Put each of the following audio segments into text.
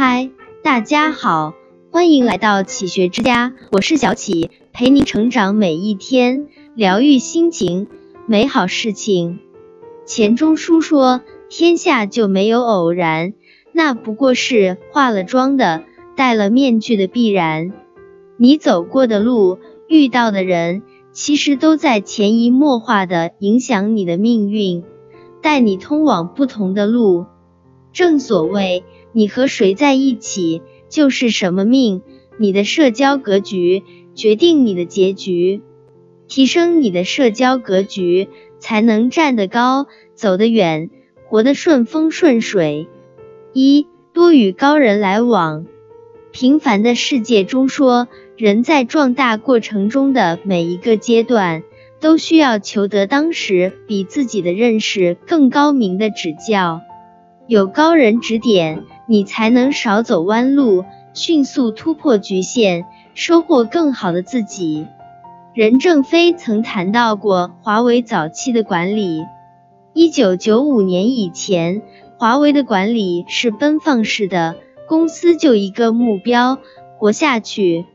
嗨，大家好，欢迎来到启学之家，我是小启，陪您成长每一天，疗愈心情，美好事情。钱钟书说：“天下就没有偶然，那不过是化了妆的、戴了面具的必然。你走过的路，遇到的人，其实都在潜移默化的影响你的命运，带你通往不同的路。正所谓。”你和谁在一起，就是什么命。你的社交格局决定你的结局，提升你的社交格局，才能站得高，走得远，活得顺风顺水。一多与高人来往。平凡的世界中说，人在壮大过程中的每一个阶段，都需要求得当时比自己的认识更高明的指教，有高人指点。你才能少走弯路，迅速突破局限，收获更好的自己。任正非曾谈到过华为早期的管理。一九九五年以前，华为的管理是奔放式的，公司就一个目标，活下去。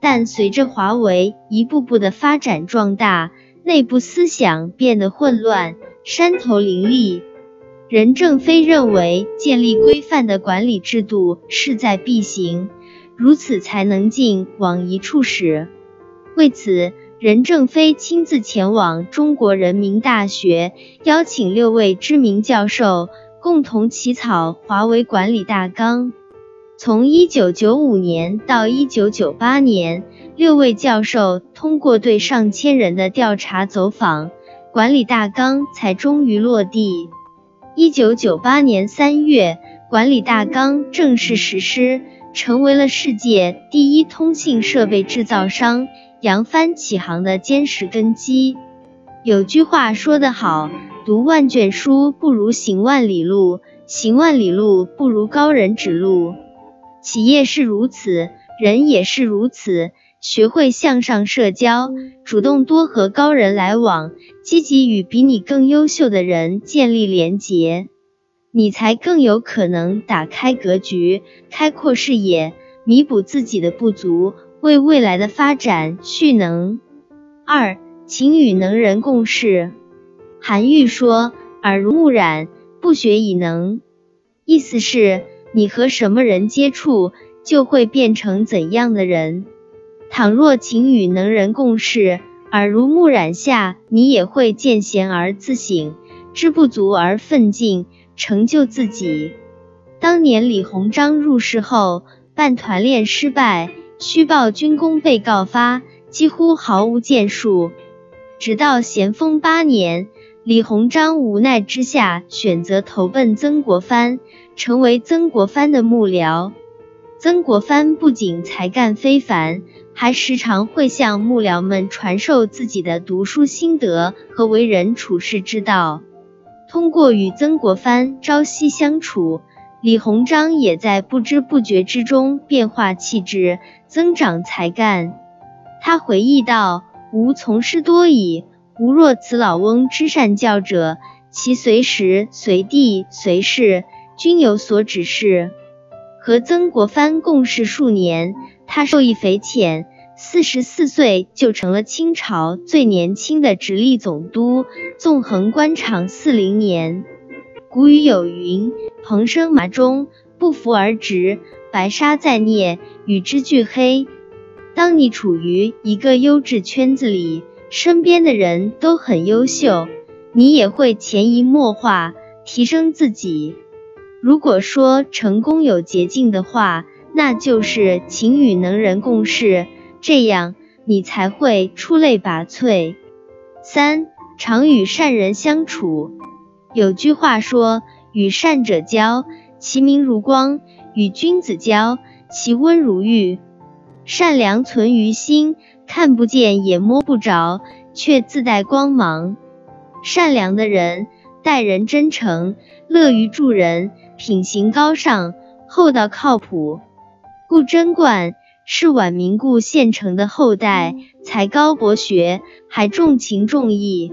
但随着华为一步步的发展壮大，内部思想变得混乱，山头林立。任正非认为，建立规范的管理制度势在必行，如此才能劲往一处使。为此，任正非亲自前往中国人民大学，邀请六位知名教授共同起草华为管理大纲。从1995年到1998年，六位教授通过对上千人的调查走访，管理大纲才终于落地。一九九八年三月，管理大纲正式实施，成为了世界第一通信设备制造商扬帆起航的坚实根基。有句话说得好：“读万卷书不如行万里路，行万里路不如高人指路。”企业是如此，人也是如此。学会向上社交，主动多和高人来往，积极与比你更优秀的人建立连结，你才更有可能打开格局，开阔视野，弥补自己的不足，为未来的发展蓄能。二，请与能人共事。韩愈说：“耳濡目染，不学以能。”意思是，你和什么人接触，就会变成怎样的人。倘若勤与能人共事，耳濡目染下，你也会见贤而自省，知不足而奋进，成就自己。当年李鸿章入仕后，办团练失败，虚报军功被告发，几乎毫无建树。直到咸丰八年，李鸿章无奈之下，选择投奔曾国藩，成为曾国藩的幕僚。曾国藩不仅才干非凡，还时常会向幕僚们传授自己的读书心得和为人处世之道。通过与曾国藩朝夕相处，李鸿章也在不知不觉之中变化气质，增长才干。他回忆道：“吾从师多矣，吾若此老翁之善教者，其随时随地随事均有所指示。”和曾国藩共事数年，他受益匪浅，四十四岁就成了清朝最年轻的直隶总督，纵横官场四零年。古语有云：“蓬生麻中，不服而直；白沙在涅，与之俱黑。”当你处于一个优质圈子里，身边的人都很优秀，你也会潜移默化提升自己。如果说成功有捷径的话，那就是勤与能人共事，这样你才会出类拔萃。三，常与善人相处。有句话说：“与善者交，其明如光；与君子交，其温如玉。”善良存于心，看不见也摸不着，却自带光芒。善良的人待人真诚，乐于助人。品行高尚，厚道靠谱。顾贞观是晚明顾县城的后代，才高博学，还重情重义。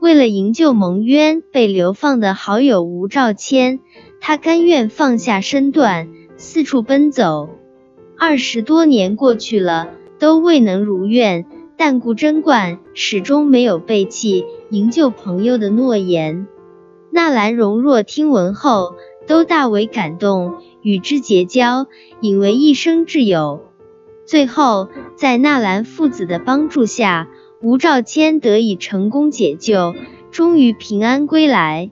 为了营救蒙冤被流放的好友吴兆谦，他甘愿放下身段，四处奔走。二十多年过去了，都未能如愿，但顾贞观始终没有背弃营救朋友的诺言。纳兰容若听闻后，都大为感动，与之结交，引为一生挚友。最后，在纳兰父子的帮助下，吴兆谦得以成功解救，终于平安归来。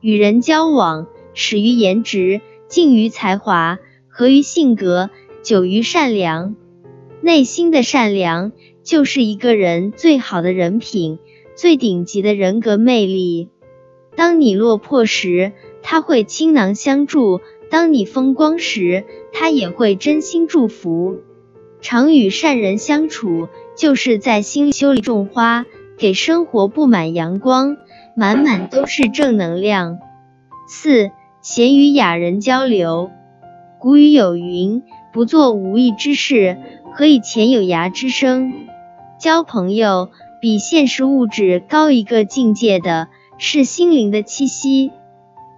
与人交往，始于颜值，敬于才华，合于性格。久于善良，内心的善良就是一个人最好的人品，最顶级的人格魅力。当你落魄时，他会倾囊相助；当你风光时，他也会真心祝福。常与善人相处，就是在心修里种花，给生活布满阳光，满满都是正能量。四，闲与雅人交流。古语有云。不做无益之事，何以遣有涯之生？交朋友比现实物质高一个境界的是心灵的栖息。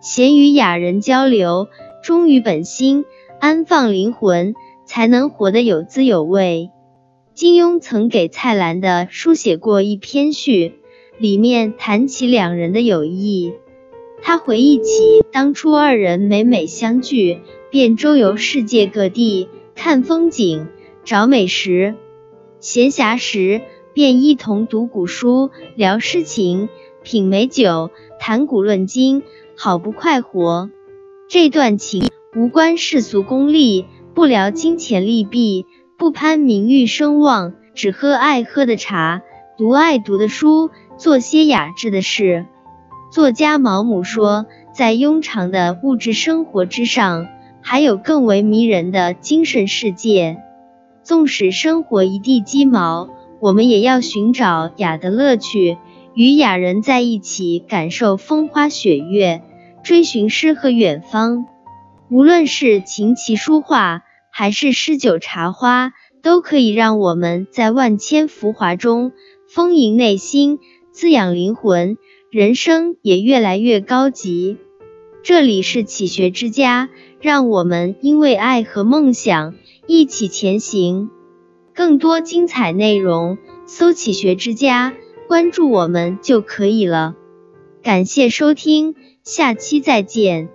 贤与雅人交流，忠于本心，安放灵魂，才能活得有滋有味。金庸曾给蔡澜的书写过一篇序，里面谈起两人的友谊。他回忆起当初二人每每相聚。便周游世界各地看风景、找美食，闲暇时便一同读古书、聊诗情、品美酒、谈古论今，好不快活。这段情无关世俗功利，不聊金钱利弊，不攀名誉声望，只喝爱喝的茶，读爱读的书，做些雅致的事。作家毛姆说，在庸常的物质生活之上。还有更为迷人的精神世界。纵使生活一地鸡毛，我们也要寻找雅的乐趣，与雅人在一起，感受风花雪月，追寻诗和远方。无论是琴棋书画，还是诗酒茶花，都可以让我们在万千浮华中丰盈内心，滋养灵魂，人生也越来越高级。这里是启学之家。让我们因为爱和梦想一起前行。更多精彩内容，搜“启学之家”，关注我们就可以了。感谢收听，下期再见。